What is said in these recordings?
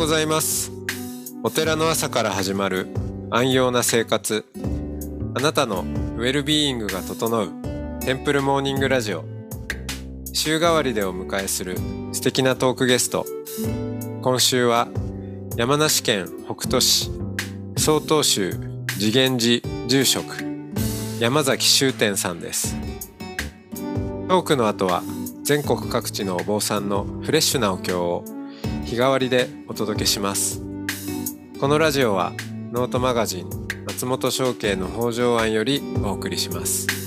ございます。お寺の朝から始まる安養な生活。あなたのウェルビーイングが整うテンプルモーニングラジオ。週替わりでお迎えする素敵なトークゲスト。今週は山梨県北杜市曹洞宗次元寺住職山崎修天さんです。トークの後は全国各地のお坊さんのフレッシュなお経を日替わりでお届けします。このラジオはノートマガジン松本商家の北条庵よりお送りします。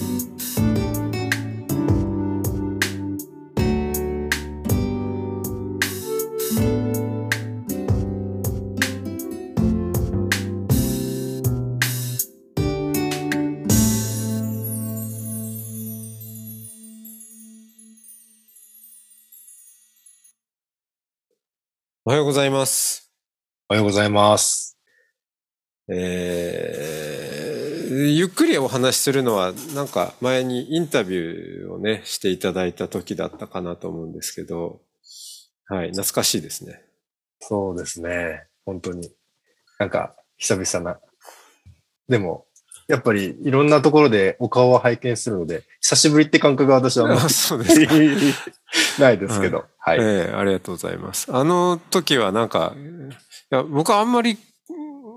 はようございます。おはようございます。えーゆっくりお話しするのは、なんか前にインタビューをね、していただいた時だったかなと思うんですけど、はい、懐かしいですね。そうですね。本当に。なんか、久々な。でも、やっぱりいろんなところでお顔を拝見するので、久しぶりって感覚は私はあ うです ないですけど。はい。ええありがとうございます。あの時はなんか、いや僕はあんまり、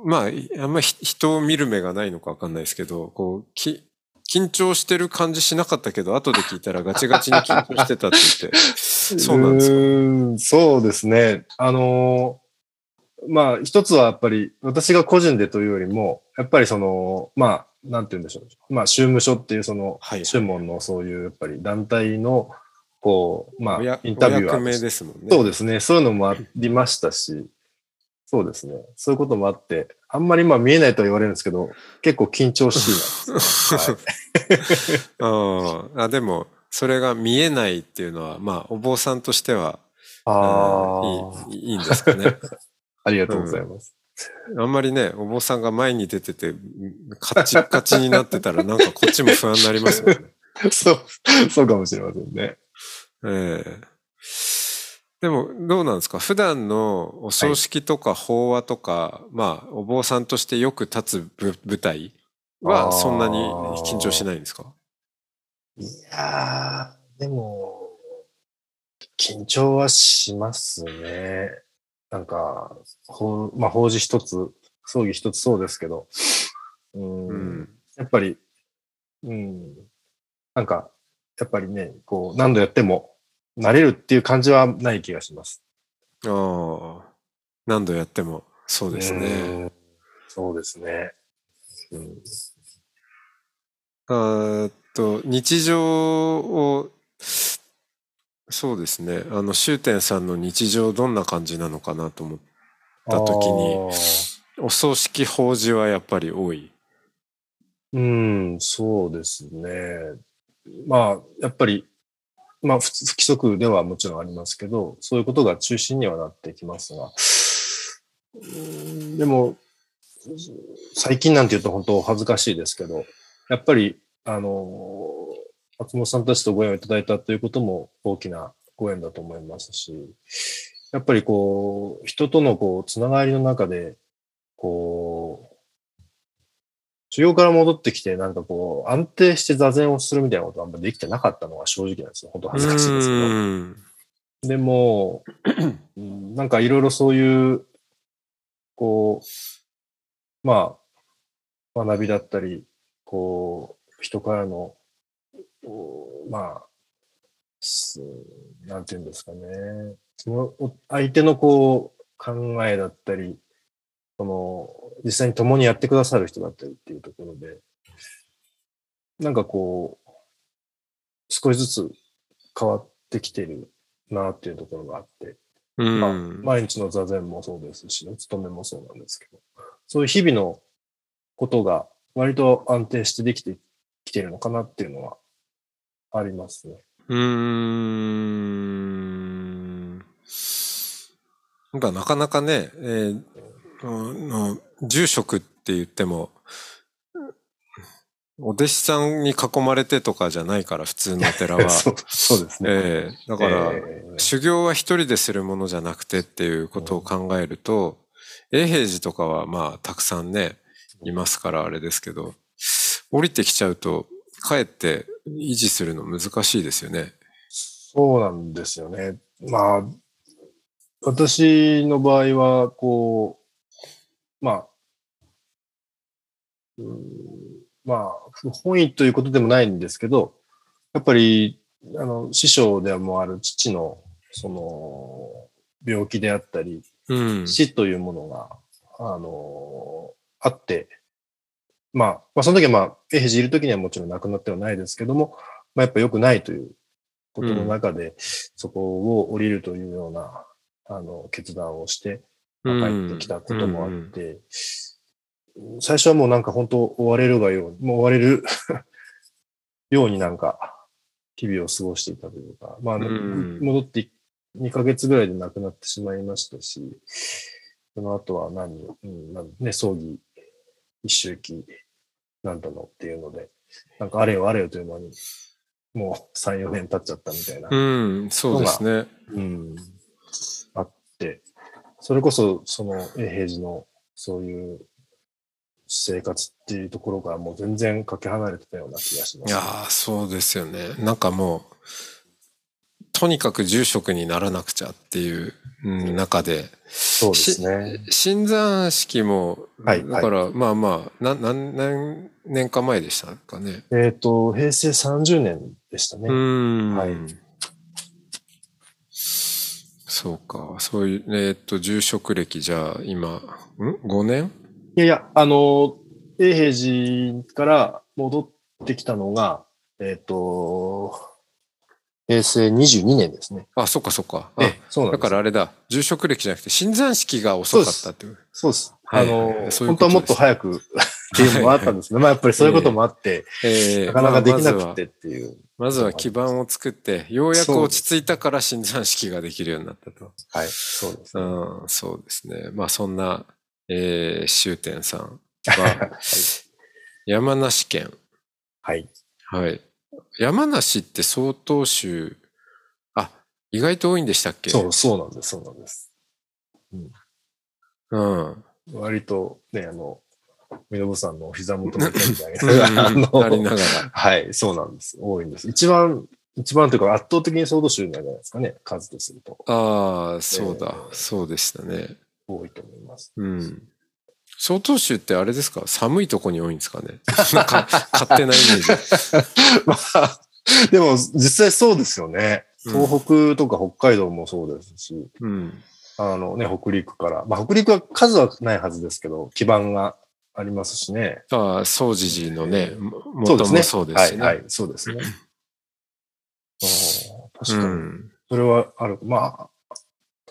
まあ、あんまり人を見る目がないのかわかんないですけど、こう、き緊張してる感じしなかったけど、後で聞いたらガチガチに緊張してたって言って、そうなんですか？うーんそうですね。あのーまあ、一つはやっぱり、私が個人でというよりも、やっぱりその、まあ、なんて言うんでしょう。まあ、宗務所っていうその、はい宗門のそういう、やっぱり団体の、こう、まあ、インタビューは目ですもんね。そうですね。そういうのもありましたし、そうですね。そういうこともあって、あんまりまあ見えないとは言われるんですけど、結構緊張しいなんですね。はいああでも、それが見えないっていうのは、まあ、お坊さんとしては、あうんいいいいんですかね。ありがとうございます。あんまりね、お坊さんが前に出てて、カチッカチになってたら、なんかこっちも不安になりますもんね。そう、そうかもしれませんね。ええでも、どうなんですか？普段のお葬式とか法話とか、まあ、お坊さんとしてよく立つぶ舞台は、そんなに緊張しないんですか？いやー、でも、緊張はしますね。なんか、ほうまあ、法事一つ、葬儀一つそうですけど、うーんうん。やっぱり、うん、なんか、やっぱりね、こう、何度やっても、慣れるっていう感じはない気がします。ああ、何度やっても、そうですね。うん。そうですね。うん、あと、日常を、そうですね。あの、終天さんの日常どんな感じなのかなと思った時にお葬式法事はやっぱり多い。うん、そうですね。まあ、やっぱり、まあ、不不規則ではもちろんありますけど、そういうことが中心にはなってきますが、うんでも、最近なんて言うと本当恥ずかしいですけど、やっぱり、あの、松本さんたちとご縁をいただいたということも大きなご縁だと思いますし、やっぱりこう、人とのこう、つながりの中で、こう、修行から戻ってきて、なんかこう、安定して座禅をするみたいなことはあんまできてなかったのが正直なんですよ。本当恥ずかしいですけど。うんでも、うんなんかいろいろそういう、こう、まあ、学びだったり、こう、人からの、まあ、すなんていうんですかね。そのお相手のこう、考えだったり、その、実際に共にやってくださる人だったりっていうところで、なんかこう、少しずつ変わってきてるなっていうところがあって、うんまあ、毎日の座禅もそうですし、お勤めもそうなんですけど、そういう日々のことが割と安定してできてきてるのかなっていうのはありますね。うーん。なんかなかなかね、えーあの住職って言っても、お弟子さんに囲まれてとかじゃないから、普通のお寺は。そうそうですね。ええだから、えー修行は一人でするものじゃなくてっていうことを考えると、永平寺とかはまあたくさんね、いますからあれですけど、降りてきちゃうと、かえって維持するの難しいですよね。そうなんですよね。まあ、私の場合は、こう、まあ、うーんまあ、不本意ということでもないんですけど、やっぱり、あの、師匠でもある父の、その、病気であったり、うん。死というものが、あの、あって、まあ、まあ、その時はまあ、永平寺いる時にはもちろん亡くなってはないですけども、まあ、やっぱ良くないということの中で、そこを降りるというような、あの、決断をして、まあ帰ってきたこともあって、最初はもうなんか本当追われるがように、もう追われる ようになんか、日々を過ごしていたというか、まあ、うん。戻って2ヶ月ぐらいで亡くなってしまいましたし、その後は何、うんね、葬儀、一周期、なんだのっていうので、なんかあれよあれよという間に、もう3、4年経っちゃったみたいな、うん、そうですね。うん、あって、それこそ、その、永平寺の、そういう生活っていうところがもう全然かけ離れてたような気がします。いやーそうですよね。なんかもう、とにかく住職にならなくちゃっていううん中で、そうですね。新山式も、はいだから、まあまあ、な何何年か前でしたかね。えっ、と、平成30年でしたね。うーん。はいそうか。そういう、えーっと、住職歴じゃあ今、ん ?5 年？いやいや、あの、永平寺から戻ってきたのが、えっ、と、平成22年ですね。あ、そっかそっか。あええ、そうなんだ。からあれだ。住職歴じゃなくて、新山式が遅かったっていう。そうです。はいあの、本当はもっと早くっていうのもあったんですけど、まあやっぱりそういうこともあって、ええなかなかできなくてっていう。まずは基盤を作って、ようやく落ち着いたから新山式ができるようになったと。はい、そうですね。うん、そうですね。まあそんな、えー、終点さんは、山梨県。はい。はい。山梨って相当州、あ、意外と多いんでしたっけ？そう、そうなんです、そうなんです。うん。割とね、あの、みのぶさんのお膝元みたいうん な、ありながら。はい、そうなんです。多いんです。一番、一番というか圧倒的に総土州なんじゃないですかね、数とすると。ああ、そうだ、えーそうでしたね。多いと思います。うん。曹洞州ってあれですか？寒いとこに多いんですかね？なんか勝手なイメージ。まあ、でも実際そうですよね。うん東北とか北海道もそうですし、うん。あのね、北陸から。まあ北陸は数はないはずですけど、基盤がありますしね。ああ、総持寺のね、元もそうですしね。はい、はい、そうですね。あー確かに、それはある。まあ、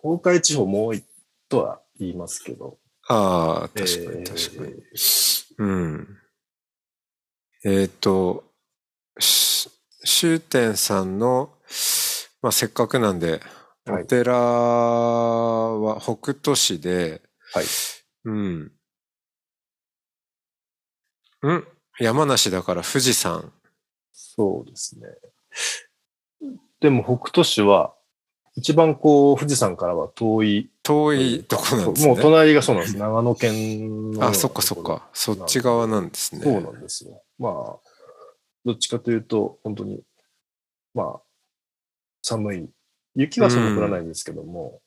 東海地方も多いとは言いますけど。ああ、確かえーに確かに。うん。えっ、と、し終点さんの、まあ、せっかくなんで、はいお寺は北斗市で、はい。うん。ん山梨だから富士山。そうですね。でも北斗市は、一番こう、富士山からは遠い。遠いとこなんですね。もう隣がそうなんです。長野県のあ、そっかそっか。そっち側なんですね。そうなんですよ。まあ、どっちかというと、本当に、まあ、寒い。雪はそんな降らないんですけども、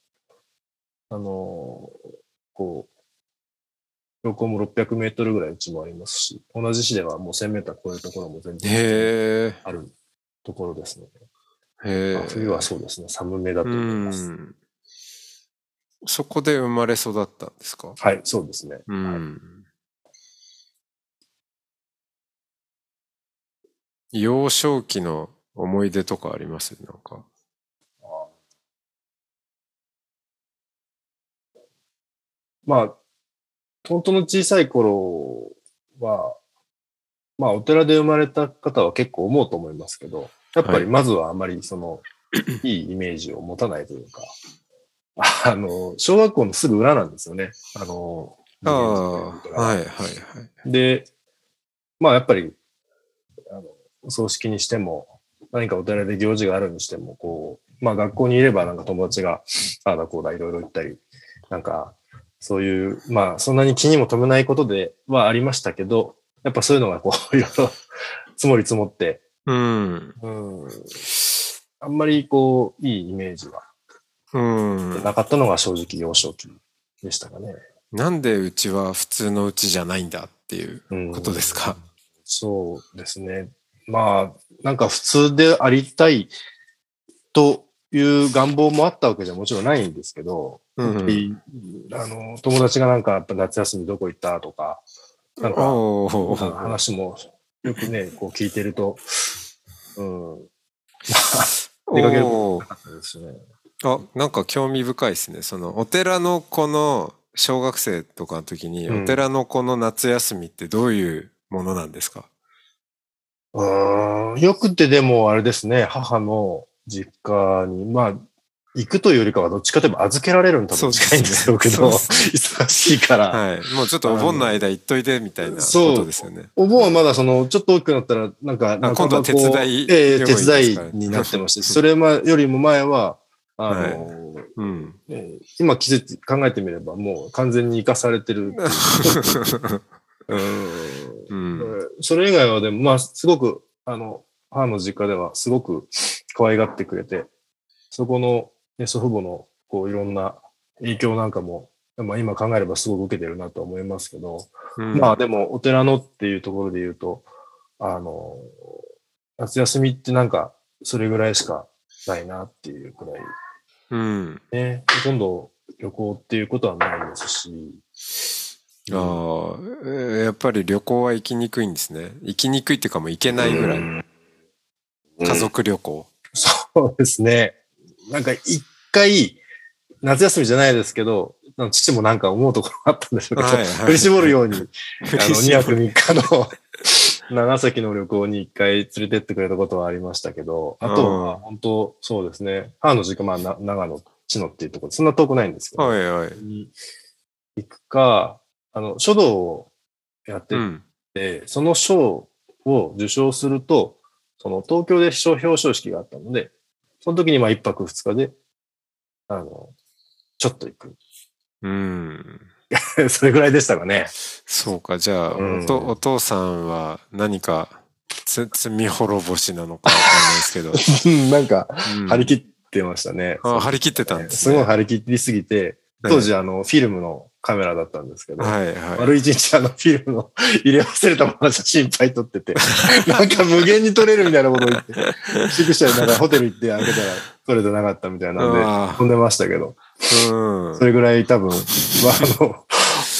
あの、こう、標高も600メートルぐらいうちもありますし、同じ市ではもう1000メーター超えるところも全然へあるところですので、え。へえ。まあ冬はそうですね、寒めだとう思います。ん。そこで生まれ育ったんですか？はい、そうですね。うん。幼少期の思い出とかあります？なんか。まあ、本当の小さい頃は、まあ、お寺で生まれた方は結構思うと思いますけど、やっぱりまずはあまりその、いいイメージを持たないというか、あの、小学校のすぐ裏なんですよね。あの、あはいはいはい。で、まあやっぱり葬式にしても、何かお寺で行事があるにしても、こう、まあ学校にいればなんか友達が、ああだこうだいろいろ言ったり、なんか、そういう、まあそんなに気にも留めないことではありましたけど、やっぱそういうのがこう、いろいろ積もり積もって、うん。うん、あんまりこう、いいイメージはうん。なかったのが正直幼少期でしたかね。なんでうちは普通のうちじゃないんだっていううんことですか？そうですね。まあ、なんか普通でありたいという願望もあったわけじゃもちろんないんですけど、うんあの友達がなんか夏休みどこ行ったとか、なんか話もよくね、こう聞いてると、うん、出かけるおーあったですね。あ、なんか興味深いですね。そのお寺の子の小学生とかの時に、うん。お寺の子の夏休みってどういうものなんですか？うーんよくてでもあれですね、母の実家に、まあ、行くというよりかはどっちかといえば預けられるの多分近いんでしょうけど、忙しいから。はい。もうちょっとお盆の間行っといてみたいなこそうとですよね。お盆はまだその、ちょっと大きくなったら、なんか、なんか今度は手伝いええ手伝いになってまして、それまよりも前は、あの、はいうん。ええ今季節考えてみればもう完全に生かされてる うん。それ以外はでも、まあ、すごく、あの、母の実家ではすごく可愛がってくれて、そこの、ね、祖父母の、こう、いろんな影響なんかも、まあ今考えればすごく受けてるなとは思いますけど、うんまあでも、お寺のっていうところで言うと、あの、夏休みってなんか、それぐらいしかないなっていうくらい、うん。ね、ほとんど旅行っていうことはないですし、あやっぱり旅行は行きにくいんですね。行きにくいっていうかもう行けないぐらい。うん家族旅行。そうですね。なんか一回、夏休みじゃないですけど、父もなんか思うところがあったんでしょうけど、はいはい振り絞るように、あの、2泊に。3日の 長崎の旅行に一回連れてってくれたことはありましたけど、あとうんは本当そうですね、母の実家、まあ、な長野、茅野っていうところ、そんな遠くないんですけど、はいはい。に行くか、あの、書道をやってうん。て、その賞を受賞すると、その東京で賞表彰式があったので、その時にまあ一泊二日で、あの、ちょっと行く。うん。それぐらいでしたかね。そうか、じゃあ、うんおとお父さんは何かつ罪滅ぼしなのかわかんないですけど。なんか、うん張り切ってましたね。あ張り切ってたんですすね。ごい張り切りすぎて、当時あの、フィルムのカメラだったんですけど、はいはい。丸一日あのフィルムの 入れ忘れたまま写真いっぱい撮ってて、なんか無限に撮れるみたいなことを言って、宿舎になんかホテル行って開けたら撮れてなかったみたいなんで、あ飛んでましたけど、ーうんそれぐらい多分、まあ、あの、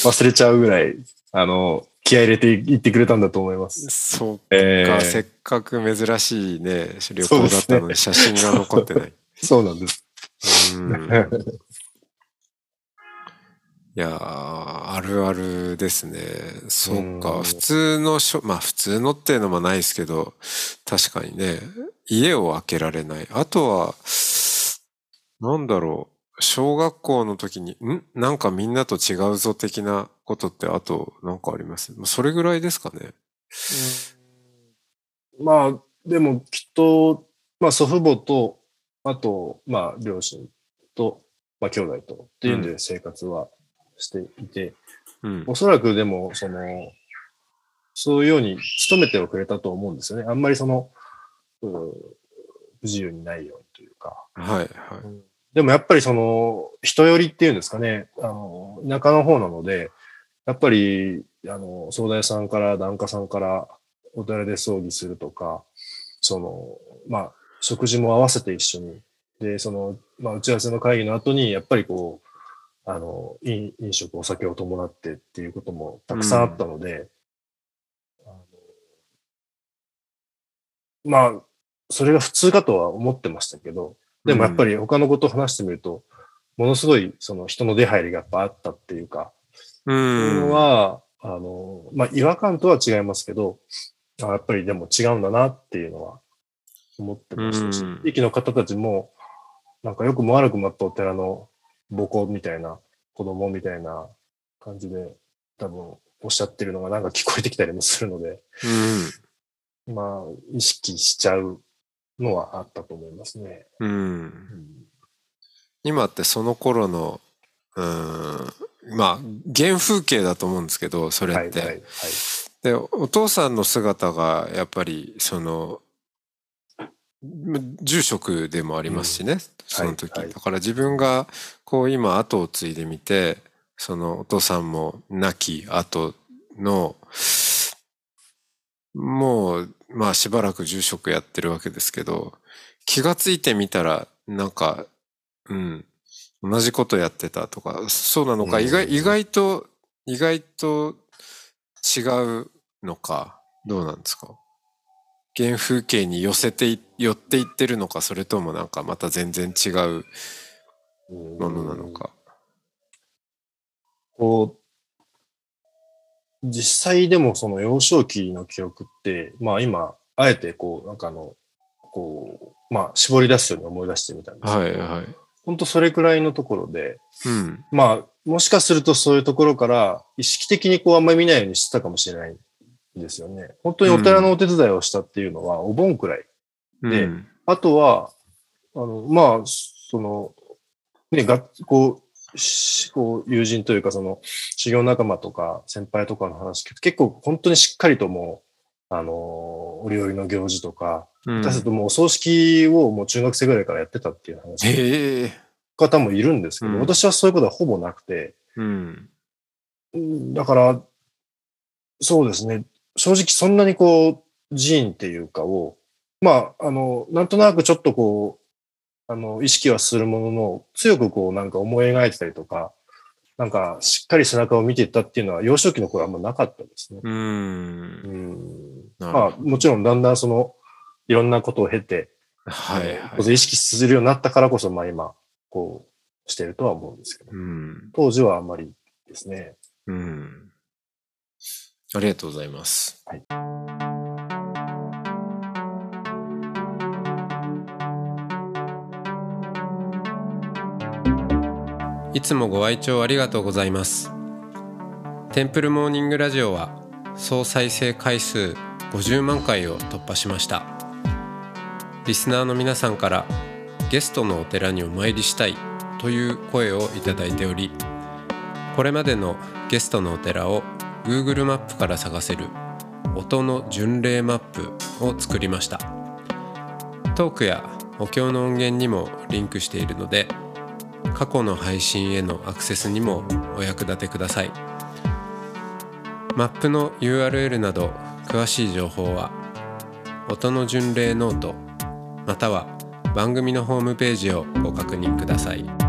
忘れちゃうぐらい、あの、気合い入れていってくれたんだと思います。そうえか、ーせっかく珍しいね、旅行だったのに写真が残ってない。そうなんです。うんいやー、あるあるですね。そううか、ん普通のしょ、まあ普通のっていうのもないですけど、確かにね、家を開けられない。あとは、なんだろう、小学校の時に、ん？なんかみんなと違うぞ的なことって、あと、なんかあります？まあそれぐらいですかね。まあ、でもきっと、まあ祖父母と、あと、まあ両親と、まあ兄弟とっていうんで生活はしていて、うん。おそらくでも、その、そういうように努めてはくれたと思うんですよね。あんまりその、うん不自由にないようにというか。はい、はい。でもやっぱりその、人寄りっていうんですかね、あの、田舎の方なので、やっぱり、あの、総大さんから、檀家さんから、お寺で葬儀するとか、その、まあ、食事も合わせて一緒に、で、その、まあ、打ち合わせの会議の後に、やっぱりこう、あの、飲飲食、お酒を伴ってっていうこともたくさんあったので、あのまあ、それが普通かとは思ってましたけど、でもやっぱり他のことを話してみると、ものすごいその人の出入りがやっぱあったっていうか、う。そういうんのは、あの、まあ、違和感とは違いますけど、あやっぱりでも違うんだなっていうのは思ってましたしうん、地域の方たちも、なんかよくも悪くもあったお寺の母校みたいな、子供みたいな感じで、多分おっしゃってるのがなんか聞こえてきたりもするので、うん。まあ、意識しちゃうのはあったと思いますね。うん。うん今ってその頃の、うん、まあ、原風景だと思うんですけど、それって。はいはいはい。で、お父さんの姿が、やっぱり、その、ま住職でもありますしね、その時、はいはい。だから自分が、こう今後を継いでみて、そのお父さんも亡き後の、もう、まあしばらく住職やってるわけですけど、気がついてみたら、なんか、うん、同じことやってたとか、そうなのか、うん。意外、意外と、意外と違うのか、どうなんですか？原風景に寄せてい、寄っていってるのか、それともなんかまた全然違うものなのか。こう、実際でもその幼少期の記憶って、まあ今、あえてこう、なんかあの、こう、まあ絞り出すように思い出してみたんですけど、はいはい。本当それくらいのところで、うん。まあ、もしかするとそういうところから意識的にこうあんまり見ないようにしてたかもしれないんですよね。本当にお寺のお手伝いをしたっていうのはお盆くらい。でうんあとは、あの、まあ、その、ね、がこう、しこう友人というかその修行仲間とか先輩とかの話結構本当にしっかりともう、あの、折々の行事とか、うん下手するともうお葬式をもう中学生ぐらいからやってたっていう話へえ。方もいるんですけど、うん私はそういうことはほぼなくて、うん。うんだから、そうですね。正直そんなにこう、寺院っていうかを、まあ、あの、なんとなくちょっとこう、あの、意識はするものの、強くこう、なんか思い描いてたりとか、なんか、しっかり背中を見ていったっていうのは、幼少期の頃はあんまなかったですね。う。うんまあ、ほもちろんだんだんその、いろんなことを経て、どはいこはい。そ意識するようになったからこそ、まあ今、こう、してるとは思うんですけど、うん。当時はあんまりですね。うん。ありがとうございます。はいいつもご愛聴ありがとうございます。テンプルモーニングラジオは総再生回数50万回を突破しました。リスナーの皆さんからゲストのお寺にお参りしたいという声をいただいており、これまでのゲストのお寺を Google マップから探せる音の巡礼マップを作りました。トークやお経の音源にもリンクしているので過去の配信へのアクセスにもお役立てください。マップの URL など詳しい情報は音の巡礼ノートまたは番組のホームページをご確認ください。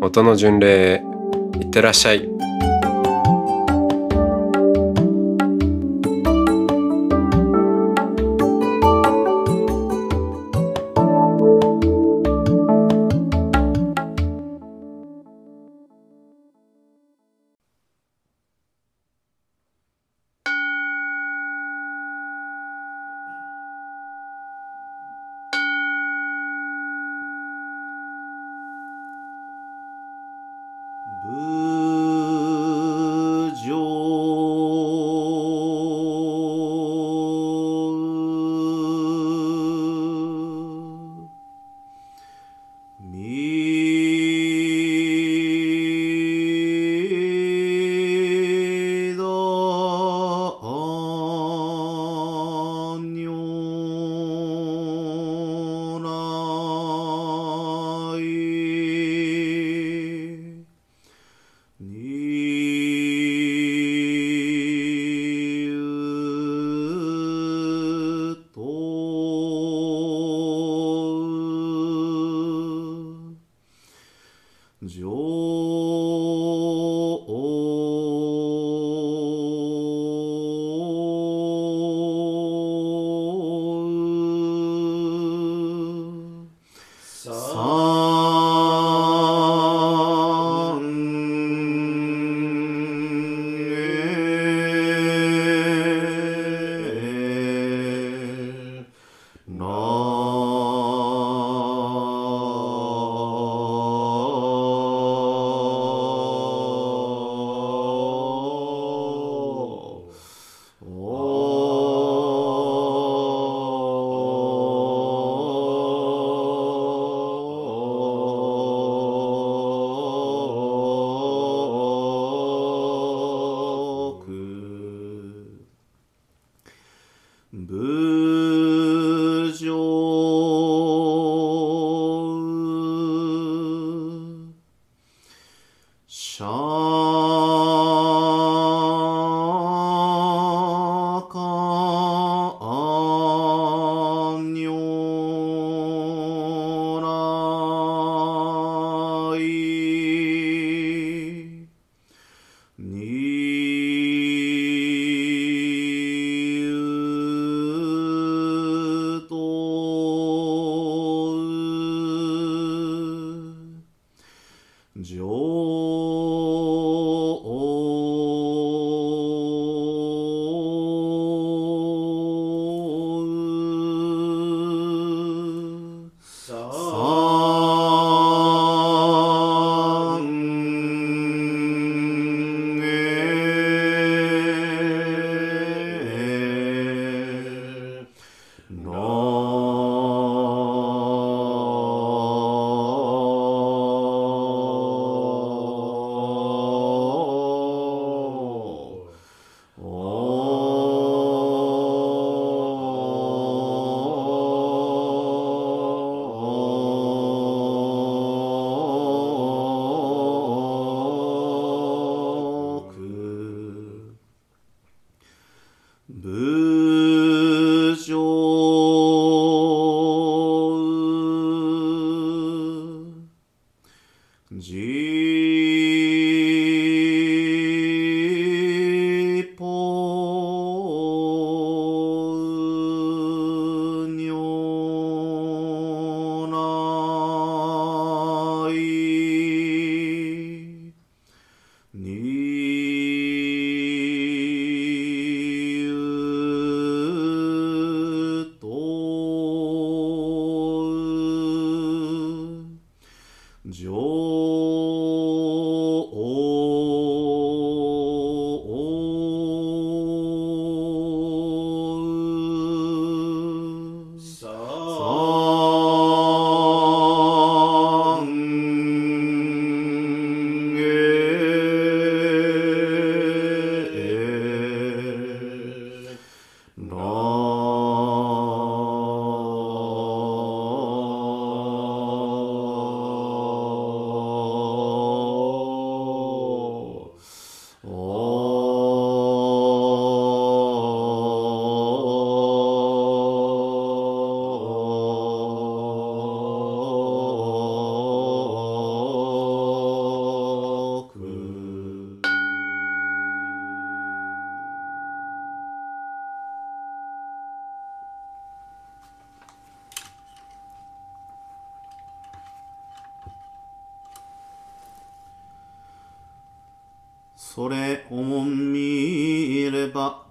音の巡礼いってらっしゃい。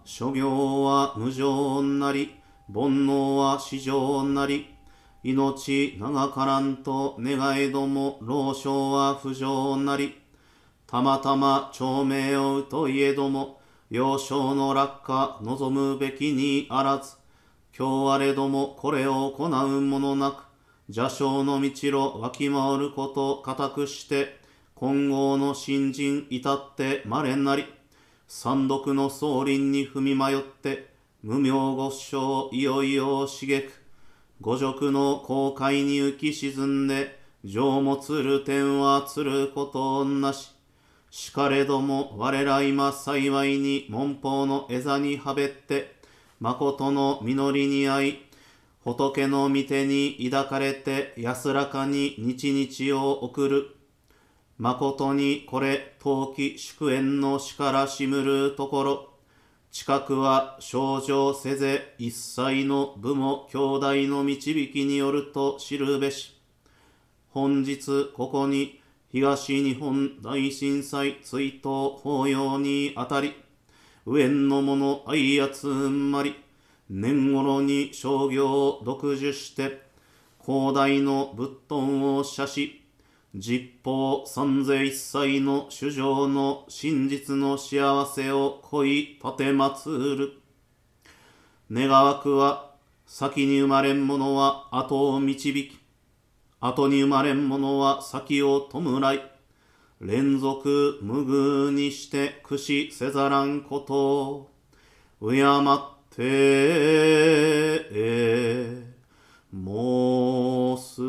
諸行は無常なり煩悩は至上なり命長からんと願いども老少は不浄なりたまたま長命をうといえども幼少の落下望むべきにあらず今日あれどもこれを行うものなく邪正の道路わきまわること固くして今後の新人至って稀なり三毒の総輪に踏み迷って無名ご唱いよいよ茂く五辱の航海に浮き沈んで情もつる点はつることなし。しかれども我ら今幸いに門法の枝にはべって誠の実りに合い仏の御手に抱かれて安らかに日々を送る。誠にこれ陶器祝宴の死からしむるところ。近くは症状せぜ一切の部も兄弟の導きによると知るべし。本日ここに東日本大震災追悼法要にあたり上の者愛集まり年頃に商業を独自して広大の仏頓を写し実法三世一切の主情の真実の幸せを恋立てまつる。願わくは先に生まれん者は後を導き、後に生まれん者は先を弔い、連続無遇にして駆使せざらんことを、敬って申す。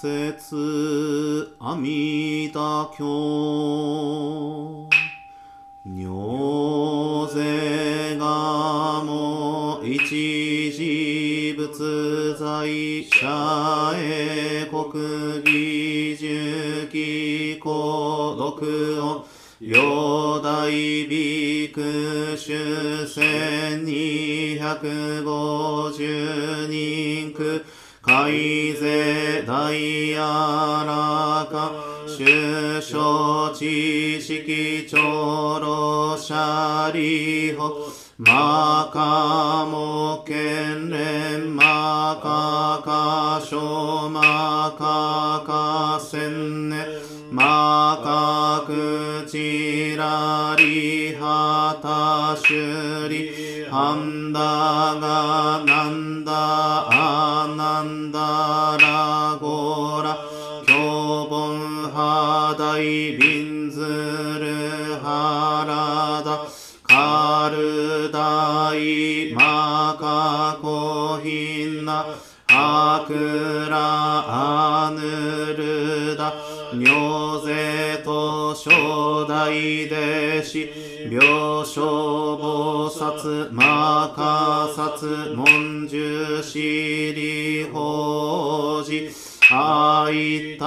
仏説阿弥陀経。尿税がも一時仏在者へ国技重機孤独を両大ビク主千二百五十人区海税大あらか首相知識長老者利法マカモ県連マカカショマカカセンネマカクチラリハタシュリハンダガナンダヒンナアクラアヌルダ尿税と初代弟子病床菩薩マカサツ文殊シリ法事。愛多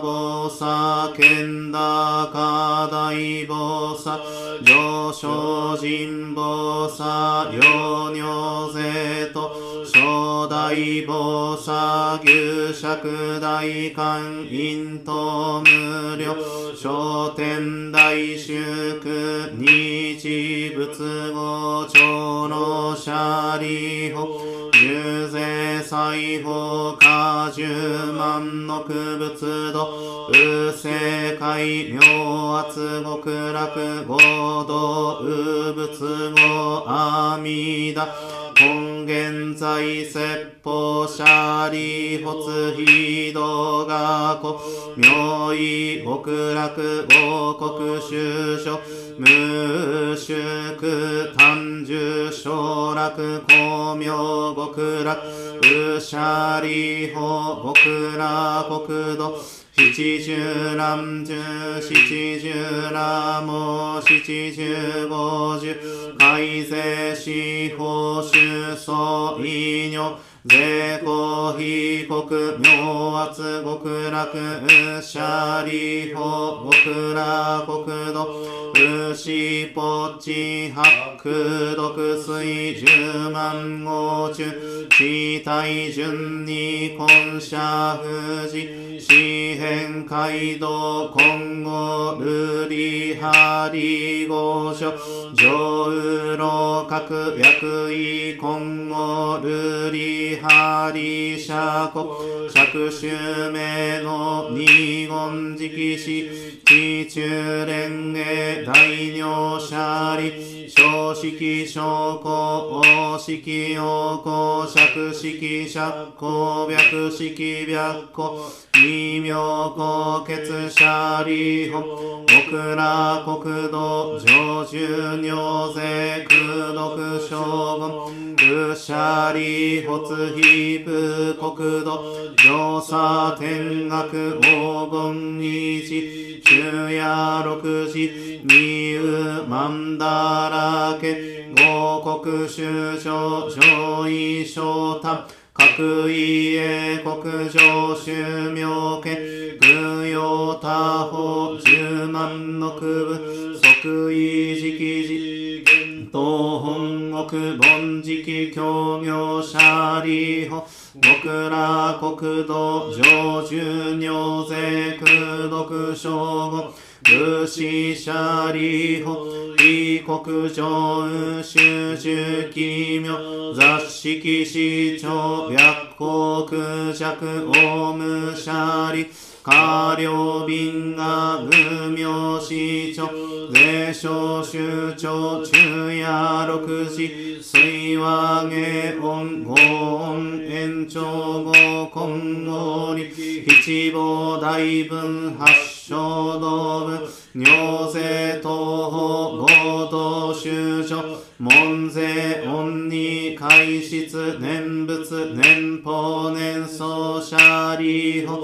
菩薩剣高大菩薩。上昇人菩薩陽尿税と初代菩薩牛釈大観陰と無料商天大祝日仏語長老者利法十税裁法果十万の区仏度右世界妙圧極楽合同右仏語阿弥陀。根現在説法者利発非道学校妙意極楽合国修書無宿単樹昇楽光明極楽宇者利法極楽国土七十乱十七十乱も七十五十改正司法主総医療税公被告妙圧極楽宇者利法極楽国土牛ポチ白毒水十万号中地体順に根社富士四辺街道今後ルリハリ御所上右老各役位今後ルリハリリハリシャコ着手名の二言直視地中連営大尿者利小式小公大式陽公釈式釈公白式白公異名公血者利法極楽国土上州尿税空毒将軍愚者利発非部国土上差天学黄金一昼夜六時二右曼荼羅家五国修正上位昇丹各位英国上宗明家空用他法十万の区分即位直時東本国凡直教業者利法極楽国土上州尿税空毒将軍武士者利法異国上修習奇妙雑式市長白国弱オウム者利過料便が無名市長税税小州長中夜六時水和下音五音延長五今後に七坊大分八小道部尿税東方合同州所門税恩に開室念仏年法年奏者利法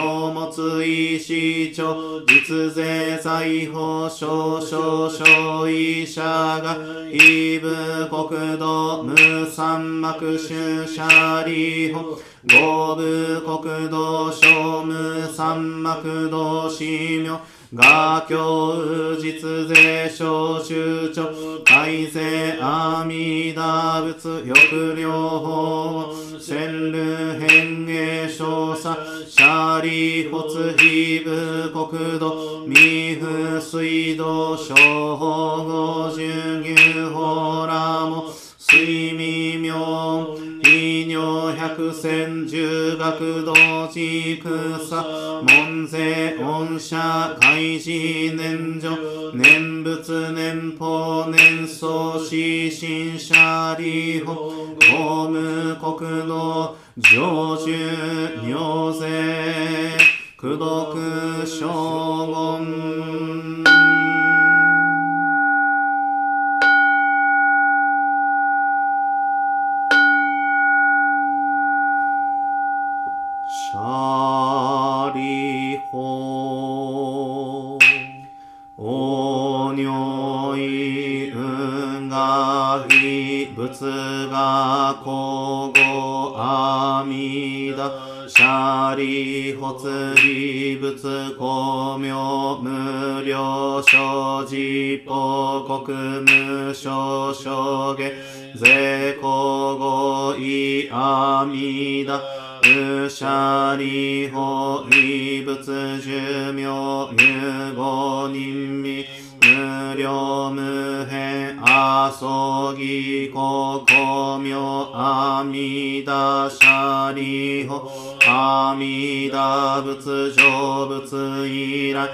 尿物医師長実税財法少々小医者が異部国土無三幕主者利法五部国土小無三幕道士名画教実税小州長改正阿弥陀仏抑量法千流変化少佐シャリ発非部国土未不水道小法五十牛法ラモ水未明異尿百戦十学道地草門税恩赦開示年女念仏年法年創死新者利法。法務国道上州尿税功徳将あみだシャリホツリ仏公明無料所持報国無償証下税公語意阿弥陀。うしゃりほ異仏寿命入語人味無料無変あそぎここみょうあみだしゃりほあみだ仏上仏以来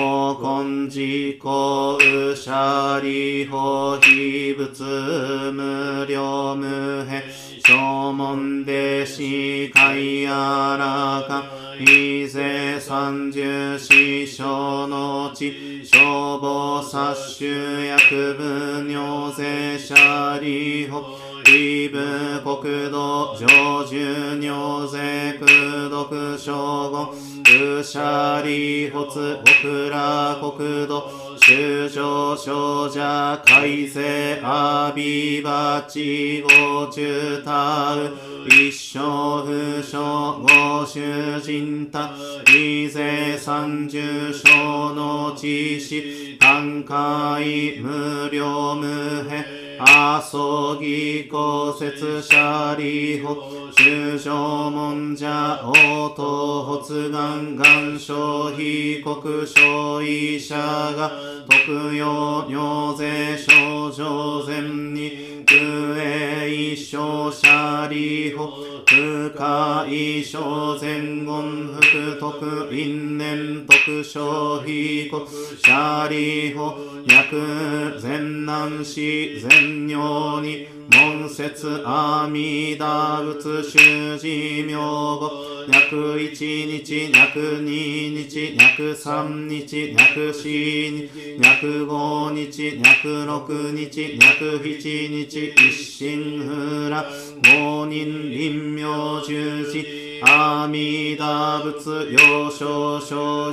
おこんじこうしゃりほ非仏ょうむへ正門弟子海やらか伊勢三十四章の地消防殺種薬部尿税者利法リブ国土上州尿税空毒将軍ルシャリホツオクラ国土修正少者改正アビバチゴチュタウ一生不詳ご主人た。伊勢三十章の知識。単海無料無辺。あそぎこせつしゃりほ中小門者応答発願願書被告所医者が特用尿税症状前に空営一生者利法空下一生前言福徳因年特小被告者利法薬前難死前尿に門節阿弥陀仏修持名簿約一日約二日約三日約四日約五日約六日約七日一心不乱五人臨明十字阿弥陀仏幼少小寿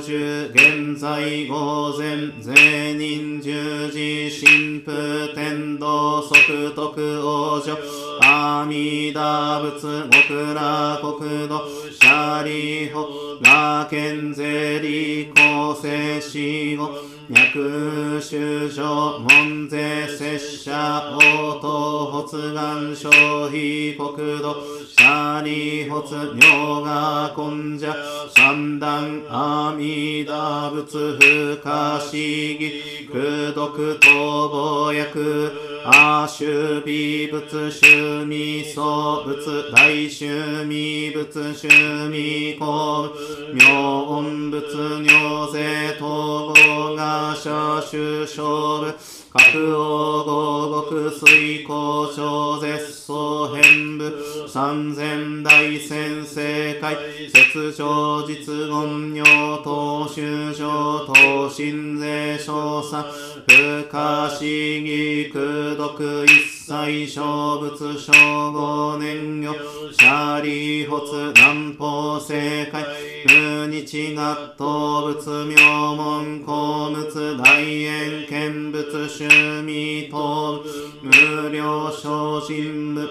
現在午前税人十字神父天道即徳王女阿弥陀仏極楽国土シャリホラケンゼリ公正死後脈修正門税拙者応答発願消費国土。シャリホツ妙が根者三段阿弥陀仏不可思議。空毒逃亡薬阿修美仏修味僧仏大修味仏修味公妙音仏尿税統合が社主勝負各王合国水交渉絶相変部三千大先生会雪上実言尿等修上等新税少佐不可思議空読一切小仏小五年魚シャリ発南方正解無日学動物名門公物大円見物趣味等無料小人部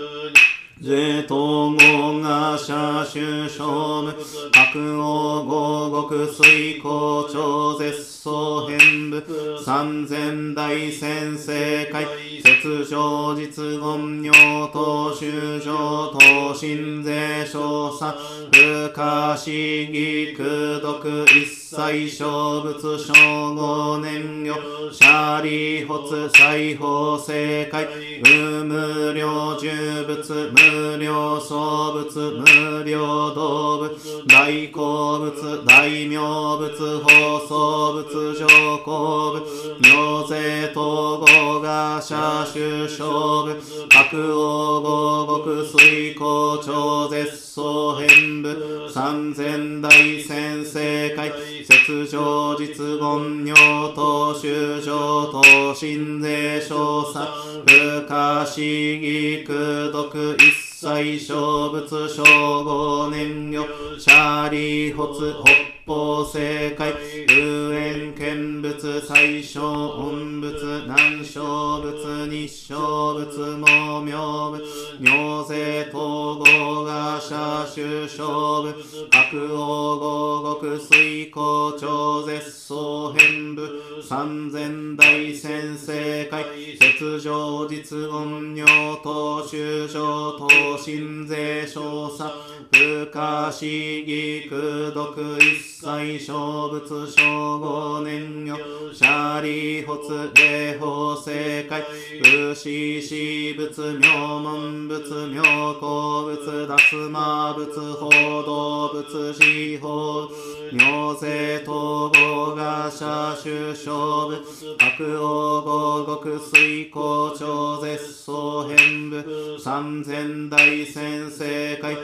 税統合が社主勝無白王合国水校長絶相変部三千大先生会雪上実言尿等修正等心税小三不可思議苦毒一切小仏小五年魚シャリ発裁縫正解無無料重物無料創物無料動物大好物大名物放送物上皇物尿税統合が社主勝負白王合国水校長絶相変部三千大先生会雪上実凡尿等修上等心税少佐不可思議苦毒一切小仏小五年魚シャリホツホッ方正解。遊園見物最小音仏南小仏日小仏毛明仏。尿税統合が社主勝負白王合国水校長絶相変部。三千大先生会。雪上実言尿等修上等心税少佐不可思議空毒一切小仏小五年魚シャリ発霊法正解武士私仏名門仏妙高仏脱魔仏報道仏司法尿税統合が社主勝負白王合国水校長絶相変部三千大先生会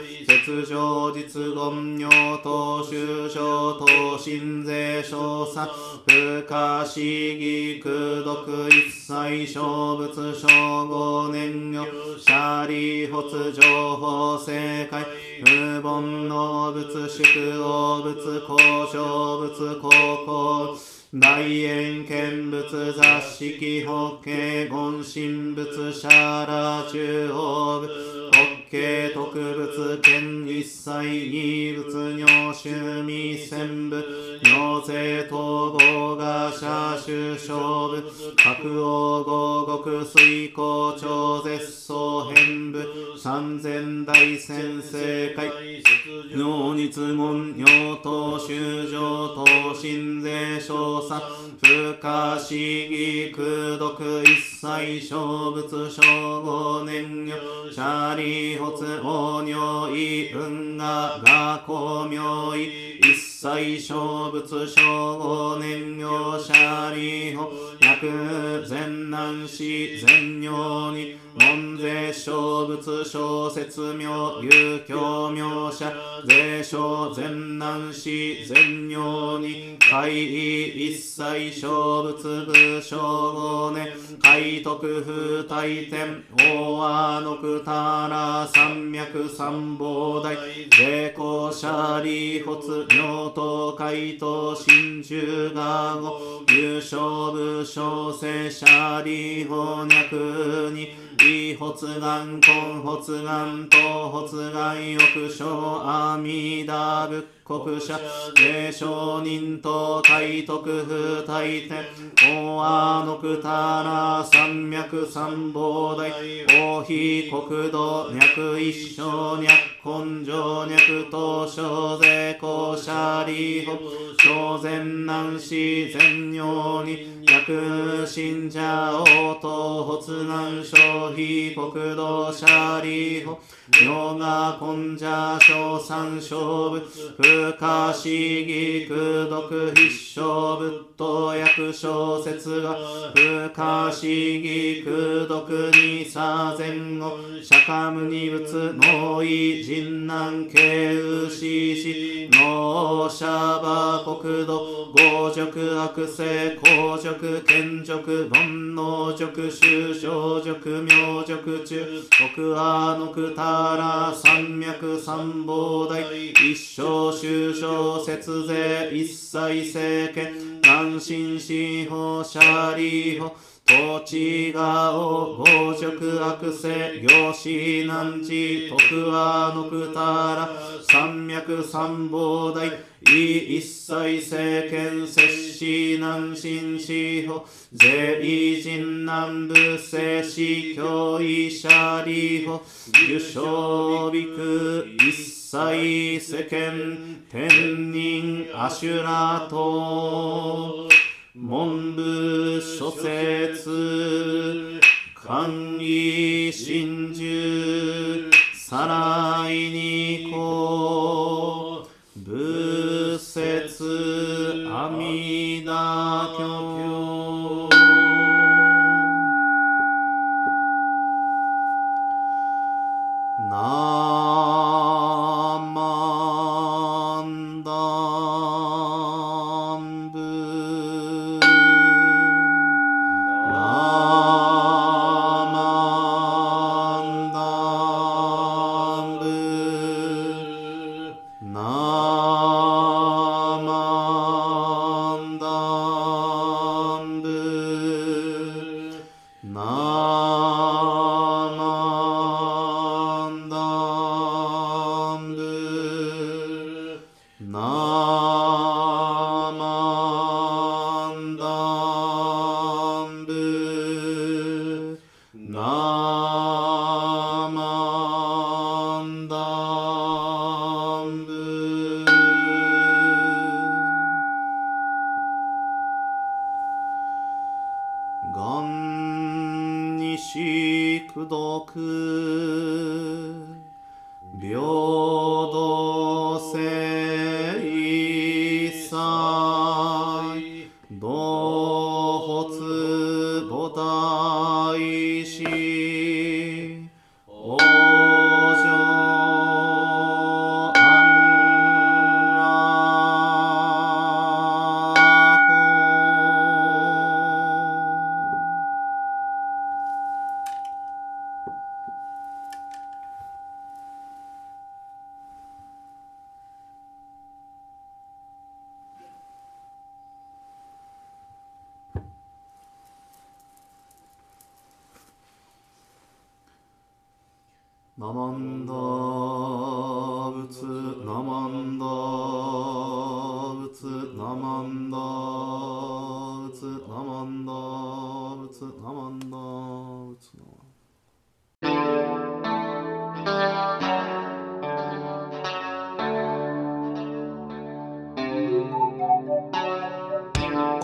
雪上実言尿等修上等心税少佐不可思議空毒一切小仏小五年魚シャリ発情報正解無凡の仏宿王仏交渉仏高校大円見物雑式法華言神仏シャラ中央部。法華特仏見一切二仏尿趣味千部。尿税統合が社主勝負白王合国水校長絶相変部。三千大先生会尿日言尿等修上等心税少佐不可思議空毒一切小仏小五年魚シャリ発王尿意運河が公明意一切小仏小五年魚シャリ法薬善南市善尿に門税小仏小説名有教名者税小善南市善尿に会意一切小仏部小五年海徳風大天大和のくたら山脈三宝大税公者利発尿等海と真珠が語優勝部小生者利法脈に異発願根発願頭発願欲生阿弥陀仏国者霊承人と大徳風大天大和のくたら山脈三宝大大非国土脈一生脈根性脈東小税公者利法小善南市善尿に脈信者応答発願小非国土シャリホヨガ根者小三小部不可思議空読必勝仏と訳小説が不可思議空読に左前後釈迦無二仏能意人難慶右死死能シャバ国土強辱悪性公辱賢辱煩悩辱修正辱明辱中国阿のくたら三脈三宝大一生修正節税一切政権南進司法シャリ法土地がお強辱悪性行師難地徳和のくたら三脈三宝大一切政権摂氏南進司法税人南部聖子教医者理法受賞美空一切世間天人アシュラと文部諸説簡易真珠さらいにこう。仏説阿弥陀経。